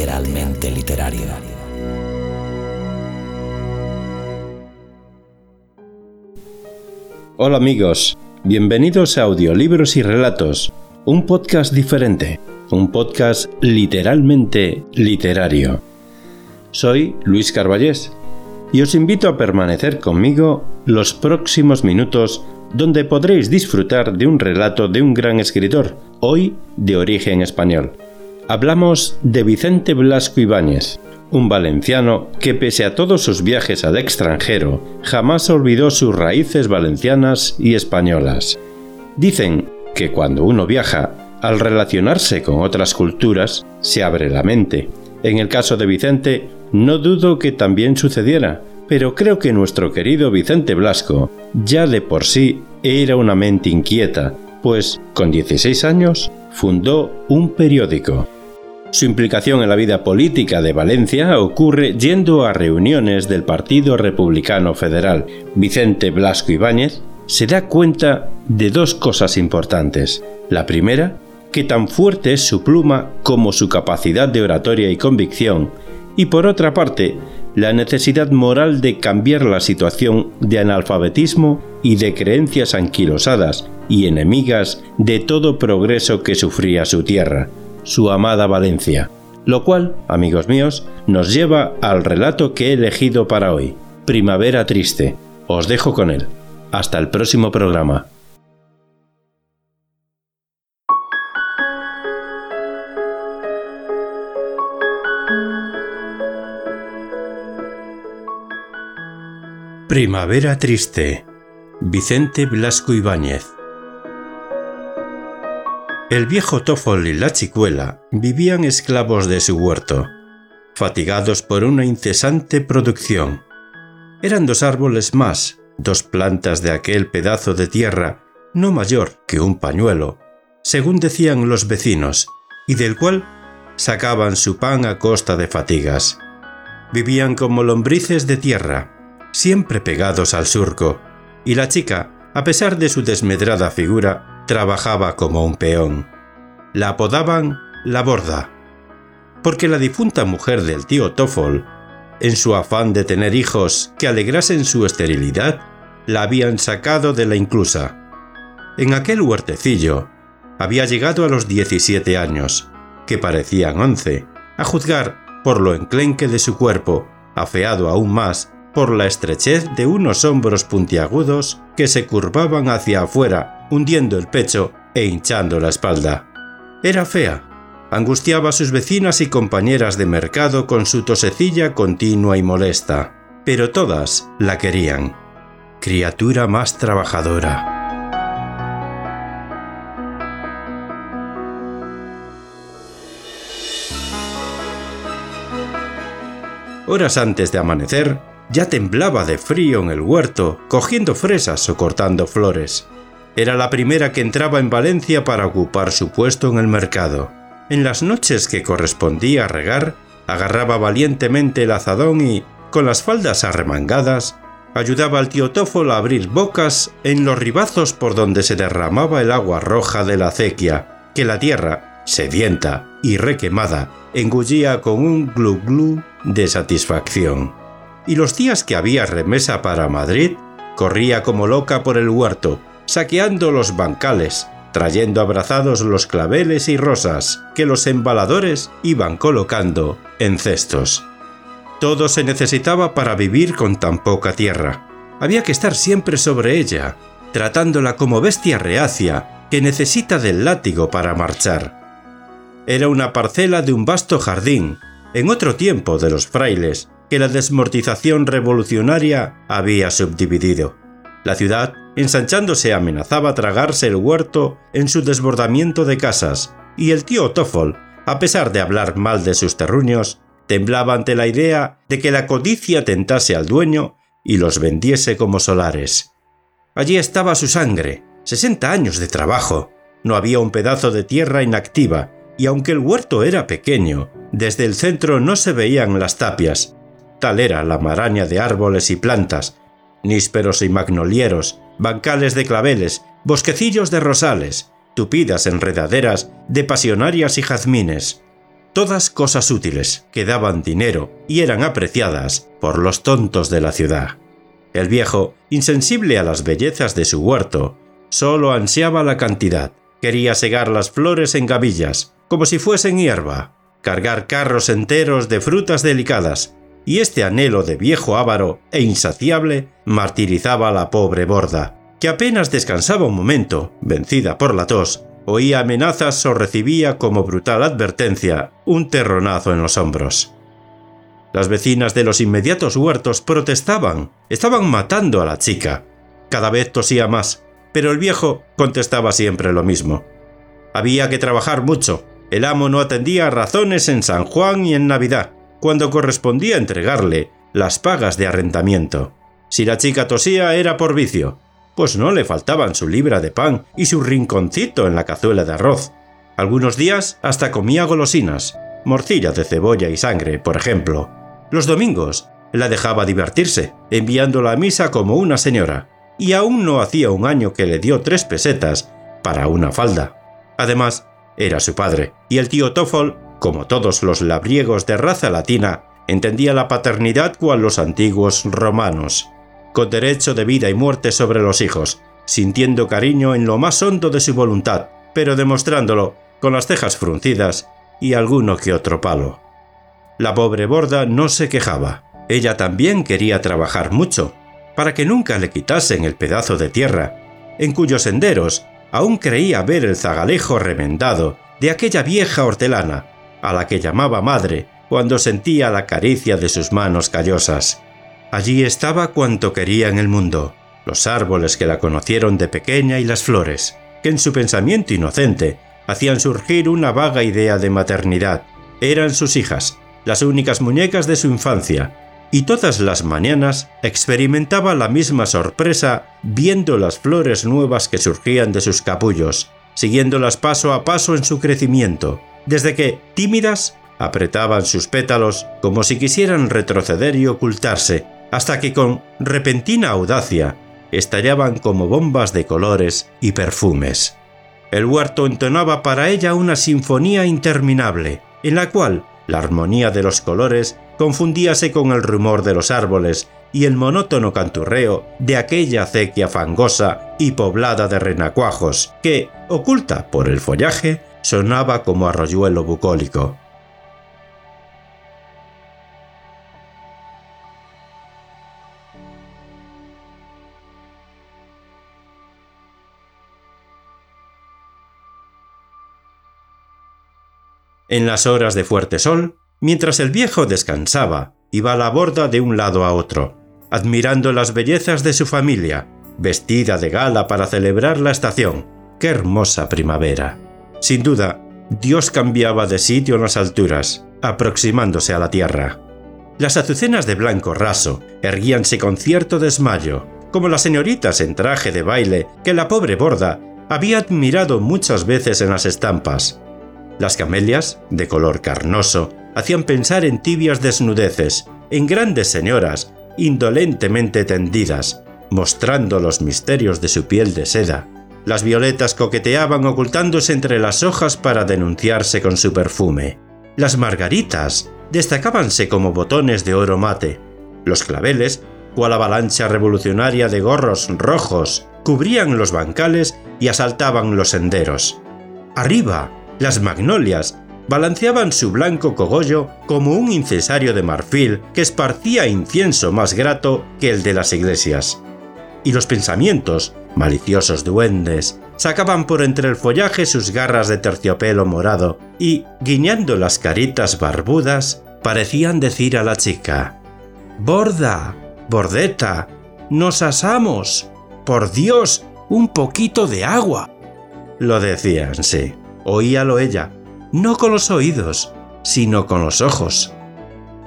Literalmente literario. Hola amigos, bienvenidos a Audiolibros y Relatos, un podcast diferente, un podcast literalmente literario. Soy Luis Carballés y os invito a permanecer conmigo los próximos minutos donde podréis disfrutar de un relato de un gran escritor, hoy de origen español. Hablamos de Vicente Blasco Ibáñez, un valenciano que pese a todos sus viajes al extranjero, jamás olvidó sus raíces valencianas y españolas. Dicen que cuando uno viaja, al relacionarse con otras culturas, se abre la mente. En el caso de Vicente, no dudo que también sucediera, pero creo que nuestro querido Vicente Blasco ya de por sí era una mente inquieta, pues con 16 años fundó un periódico. Su implicación en la vida política de Valencia ocurre yendo a reuniones del Partido Republicano Federal. Vicente Blasco Ibáñez se da cuenta de dos cosas importantes. La primera, que tan fuerte es su pluma como su capacidad de oratoria y convicción, y por otra parte, la necesidad moral de cambiar la situación de analfabetismo y de creencias anquilosadas y enemigas de todo progreso que sufría su tierra, su amada Valencia. Lo cual, amigos míos, nos lleva al relato que he elegido para hoy, Primavera Triste. Os dejo con él. Hasta el próximo programa. Primavera Triste. Vicente Blasco Ibáñez. El viejo Tofol y la chicuela vivían esclavos de su huerto, fatigados por una incesante producción. Eran dos árboles más, dos plantas de aquel pedazo de tierra, no mayor que un pañuelo, según decían los vecinos, y del cual sacaban su pan a costa de fatigas. Vivían como lombrices de tierra, siempre pegados al surco, y la chica, a pesar de su desmedrada figura, trabajaba como un peón. La apodaban la borda, porque la difunta mujer del tío Toffol, en su afán de tener hijos que alegrasen su esterilidad, la habían sacado de la inclusa. En aquel huertecillo había llegado a los 17 años, que parecían 11, a juzgar por lo enclenque de su cuerpo, afeado aún más por la estrechez de unos hombros puntiagudos que se curvaban hacia afuera, hundiendo el pecho e hinchando la espalda. Era fea. Angustiaba a sus vecinas y compañeras de mercado con su tosecilla continua y molesta, pero todas la querían. Criatura más trabajadora. Horas antes de amanecer, ya temblaba de frío en el huerto, cogiendo fresas o cortando flores. Era la primera que entraba en Valencia para ocupar su puesto en el mercado. En las noches que correspondía regar, agarraba valientemente el azadón y, con las faldas arremangadas, ayudaba al tío Tófol a abrir bocas en los ribazos por donde se derramaba el agua roja de la acequia, que la tierra, sedienta y requemada, engullía con un glu glu de satisfacción y los días que había remesa para Madrid, corría como loca por el huerto, saqueando los bancales, trayendo abrazados los claveles y rosas que los embaladores iban colocando en cestos. Todo se necesitaba para vivir con tan poca tierra. Había que estar siempre sobre ella, tratándola como bestia reacia que necesita del látigo para marchar. era una parcela de un vasto jardín, en otro tiempo de los frailes, que la desmortización revolucionaria había subdividido. La ciudad, ensanchándose, amenazaba tragarse el huerto en su desbordamiento de casas, y el tío Toffol, a pesar de hablar mal de sus terruños, temblaba ante la idea de que la codicia tentase al dueño y los vendiese como solares. Allí estaba su sangre, sesenta años de trabajo. No había un pedazo de tierra inactiva, y aunque el huerto era pequeño, desde el centro no se veían las tapias. Tal era la maraña de árboles y plantas, nísperos y magnolieros, bancales de claveles, bosquecillos de rosales, tupidas enredaderas de pasionarias y jazmines. Todas cosas útiles que daban dinero y eran apreciadas por los tontos de la ciudad. El viejo, insensible a las bellezas de su huerto, solo ansiaba la cantidad. Quería segar las flores en gavillas, como si fuesen hierba, cargar carros enteros de frutas delicadas, y este anhelo de viejo avaro e insaciable martirizaba a la pobre borda, que apenas descansaba un momento, vencida por la tos, oía amenazas o recibía como brutal advertencia un terronazo en los hombros. Las vecinas de los inmediatos huertos protestaban, estaban matando a la chica. Cada vez tosía más, pero el viejo contestaba siempre lo mismo. Había que trabajar mucho, el amo no atendía a razones en San Juan y en Navidad, cuando correspondía entregarle las pagas de arrendamiento. Si la chica tosía era por vicio, pues no le faltaban su libra de pan y su rinconcito en la cazuela de arroz. Algunos días hasta comía golosinas, morcilla de cebolla y sangre, por ejemplo. Los domingos la dejaba divertirse, enviándola a misa como una señora, y aún no hacía un año que le dio tres pesetas para una falda. Además, era su padre, y el tío Toffol como todos los labriegos de raza latina, entendía la paternidad cual los antiguos romanos, con derecho de vida y muerte sobre los hijos, sintiendo cariño en lo más hondo de su voluntad, pero demostrándolo con las cejas fruncidas y alguno que otro palo. La pobre borda no se quejaba. Ella también quería trabajar mucho, para que nunca le quitasen el pedazo de tierra, en cuyos senderos aún creía ver el zagalejo remendado de aquella vieja hortelana a la que llamaba madre cuando sentía la caricia de sus manos callosas. Allí estaba cuanto quería en el mundo, los árboles que la conocieron de pequeña y las flores, que en su pensamiento inocente hacían surgir una vaga idea de maternidad. Eran sus hijas, las únicas muñecas de su infancia, y todas las mañanas experimentaba la misma sorpresa viendo las flores nuevas que surgían de sus capullos, siguiéndolas paso a paso en su crecimiento, desde que, tímidas, apretaban sus pétalos como si quisieran retroceder y ocultarse, hasta que con repentina audacia estallaban como bombas de colores y perfumes. El huerto entonaba para ella una sinfonía interminable, en la cual la armonía de los colores confundíase con el rumor de los árboles y el monótono canturreo de aquella acequia fangosa y poblada de renacuajos que, oculta por el follaje, sonaba como arroyuelo bucólico. En las horas de fuerte sol, mientras el viejo descansaba, iba a la borda de un lado a otro, admirando las bellezas de su familia, vestida de gala para celebrar la estación. ¡Qué hermosa primavera! Sin duda, Dios cambiaba de sitio en las alturas, aproximándose a la tierra. Las azucenas de blanco raso erguíanse con cierto desmayo, como las señoritas en traje de baile que la pobre borda había admirado muchas veces en las estampas. Las camelias, de color carnoso, hacían pensar en tibias desnudeces, en grandes señoras, indolentemente tendidas, mostrando los misterios de su piel de seda, las violetas coqueteaban ocultándose entre las hojas para denunciarse con su perfume. Las margaritas destacábanse como botones de oro mate. Los claveles, cual avalancha revolucionaria de gorros rojos, cubrían los bancales y asaltaban los senderos. Arriba, las magnolias balanceaban su blanco cogollo como un incensario de marfil que esparcía incienso más grato que el de las iglesias. Y los pensamientos maliciosos duendes, sacaban por entre el follaje sus garras de terciopelo morado y, guiñando las caritas barbudas, parecían decir a la chica, Borda, bordeta, nos asamos. Por Dios, un poquito de agua. Lo decían, sí. Oíalo ella, no con los oídos, sino con los ojos.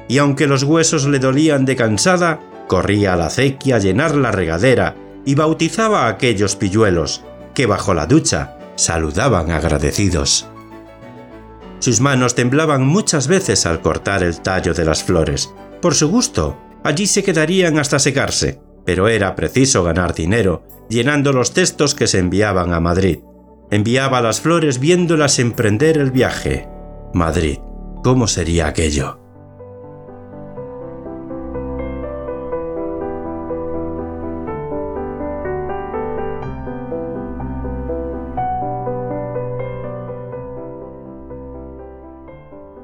Y aunque los huesos le dolían de cansada, corría a la acequia a llenar la regadera y bautizaba a aquellos pilluelos, que bajo la ducha saludaban agradecidos. Sus manos temblaban muchas veces al cortar el tallo de las flores. Por su gusto, allí se quedarían hasta secarse, pero era preciso ganar dinero, llenando los textos que se enviaban a Madrid. Enviaba las flores viéndolas emprender el viaje. Madrid, ¿cómo sería aquello?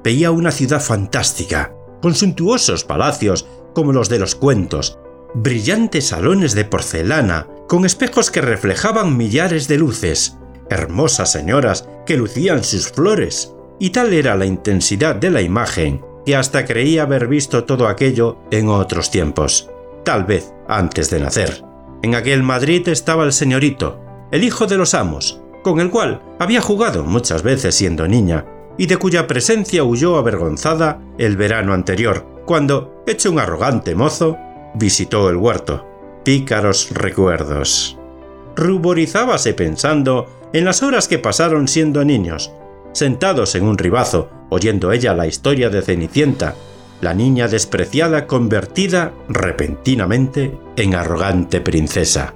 Veía una ciudad fantástica, con suntuosos palacios como los de los cuentos, brillantes salones de porcelana, con espejos que reflejaban millares de luces, hermosas señoras que lucían sus flores, y tal era la intensidad de la imagen que hasta creía haber visto todo aquello en otros tiempos, tal vez antes de nacer. En aquel Madrid estaba el señorito, el hijo de los amos, con el cual había jugado muchas veces siendo niña, y de cuya presencia huyó avergonzada el verano anterior, cuando, hecho un arrogante mozo, visitó el huerto. Pícaros recuerdos. Ruborizábase pensando en las horas que pasaron siendo niños, sentados en un ribazo, oyendo ella la historia de Cenicienta, la niña despreciada convertida repentinamente en arrogante princesa.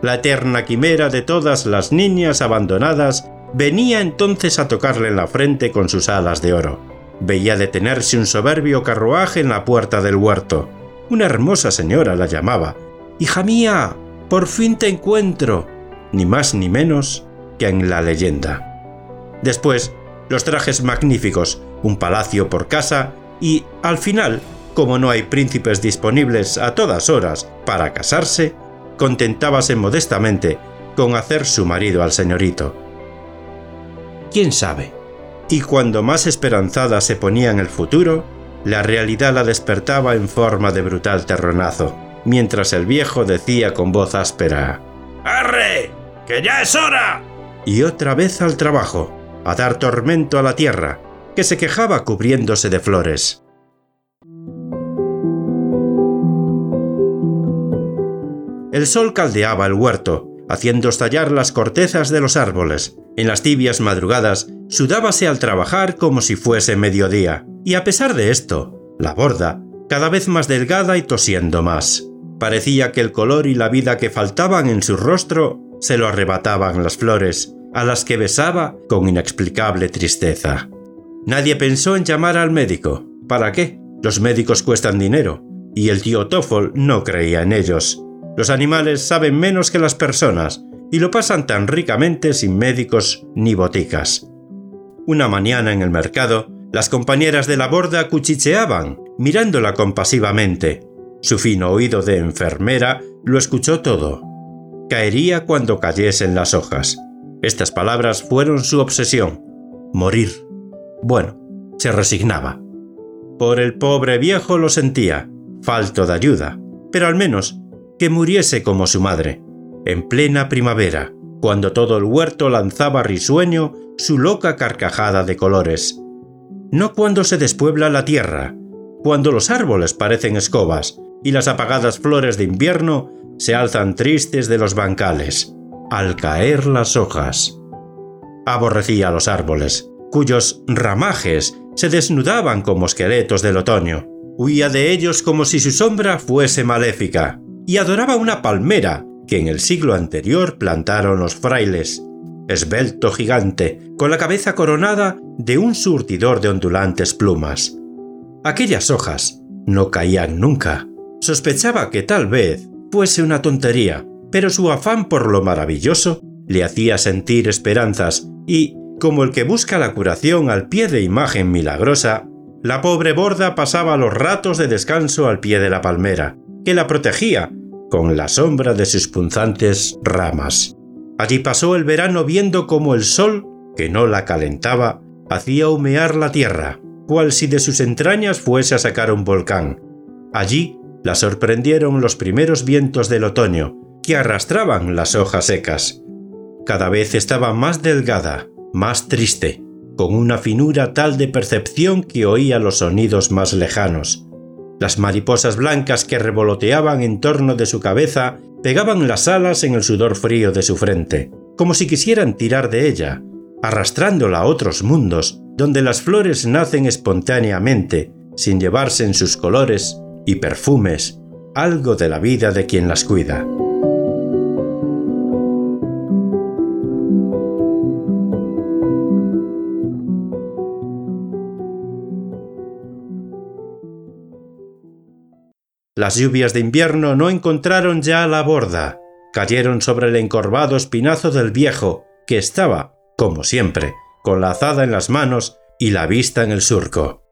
La eterna quimera de todas las niñas abandonadas venía entonces a tocarle en la frente con sus alas de oro. Veía detenerse un soberbio carruaje en la puerta del huerto. Una hermosa señora la llamaba. Hija mía, por fin te encuentro. Ni más ni menos que en la leyenda. Después, los trajes magníficos, un palacio por casa y, al final, como no hay príncipes disponibles a todas horas para casarse, contentábase modestamente con hacer su marido al señorito quién sabe. Y cuando más esperanzada se ponía en el futuro, la realidad la despertaba en forma de brutal terronazo, mientras el viejo decía con voz áspera, ¡Arre! ¡Que ya es hora! Y otra vez al trabajo, a dar tormento a la tierra, que se quejaba cubriéndose de flores. El sol caldeaba el huerto, haciendo estallar las cortezas de los árboles. En las tibias madrugadas sudábase al trabajar como si fuese mediodía, y a pesar de esto, la borda, cada vez más delgada y tosiendo más. Parecía que el color y la vida que faltaban en su rostro se lo arrebataban las flores, a las que besaba con inexplicable tristeza. Nadie pensó en llamar al médico. ¿Para qué? Los médicos cuestan dinero, y el tío Toffol no creía en ellos. Los animales saben menos que las personas y lo pasan tan ricamente sin médicos ni boticas. Una mañana en el mercado, las compañeras de la borda cuchicheaban, mirándola compasivamente. Su fino oído de enfermera lo escuchó todo. Caería cuando cayesen las hojas. Estas palabras fueron su obsesión. Morir. Bueno, se resignaba. Por el pobre viejo lo sentía, falto de ayuda, pero al menos que muriese como su madre, en plena primavera, cuando todo el huerto lanzaba risueño su loca carcajada de colores. No cuando se despuebla la tierra, cuando los árboles parecen escobas y las apagadas flores de invierno se alzan tristes de los bancales, al caer las hojas. Aborrecía los árboles, cuyos ramajes se desnudaban como esqueletos del otoño. Huía de ellos como si su sombra fuese maléfica, y adoraba una palmera que en el siglo anterior plantaron los frailes, esbelto gigante, con la cabeza coronada de un surtidor de ondulantes plumas. Aquellas hojas no caían nunca. Sospechaba que tal vez fuese una tontería, pero su afán por lo maravilloso le hacía sentir esperanzas y, como el que busca la curación al pie de imagen milagrosa, la pobre borda pasaba los ratos de descanso al pie de la palmera, que la protegía con la sombra de sus punzantes ramas. Allí pasó el verano viendo cómo el sol, que no la calentaba, hacía humear la tierra, cual si de sus entrañas fuese a sacar un volcán. Allí la sorprendieron los primeros vientos del otoño, que arrastraban las hojas secas. Cada vez estaba más delgada, más triste, con una finura tal de percepción que oía los sonidos más lejanos. Las mariposas blancas que revoloteaban en torno de su cabeza pegaban las alas en el sudor frío de su frente, como si quisieran tirar de ella, arrastrándola a otros mundos donde las flores nacen espontáneamente, sin llevarse en sus colores y perfumes algo de la vida de quien las cuida. Las lluvias de invierno no encontraron ya la borda, cayeron sobre el encorvado espinazo del viejo, que estaba, como siempre, con la azada en las manos y la vista en el surco.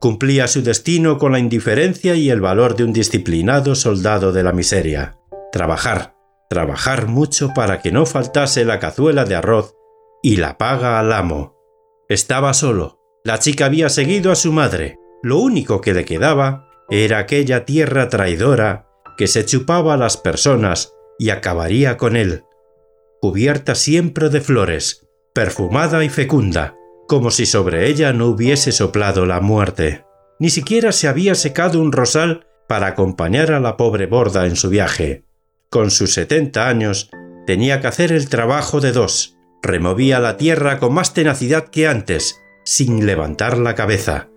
Cumplía su destino con la indiferencia y el valor de un disciplinado soldado de la miseria. Trabajar, trabajar mucho para que no faltase la cazuela de arroz y la paga al amo. Estaba solo. La chica había seguido a su madre. Lo único que le quedaba era aquella tierra traidora que se chupaba a las personas y acabaría con él. Cubierta siempre de flores, perfumada y fecunda, como si sobre ella no hubiese soplado la muerte. Ni siquiera se había secado un rosal para acompañar a la pobre borda en su viaje. Con sus setenta años tenía que hacer el trabajo de dos. Removía la tierra con más tenacidad que antes, sin levantar la cabeza,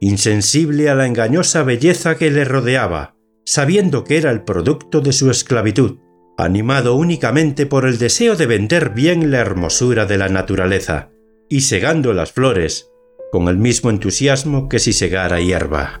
insensible a la engañosa belleza que le rodeaba, sabiendo que era el producto de su esclavitud, animado únicamente por el deseo de vender bien la hermosura de la naturaleza, y segando las flores con el mismo entusiasmo que si segara hierba.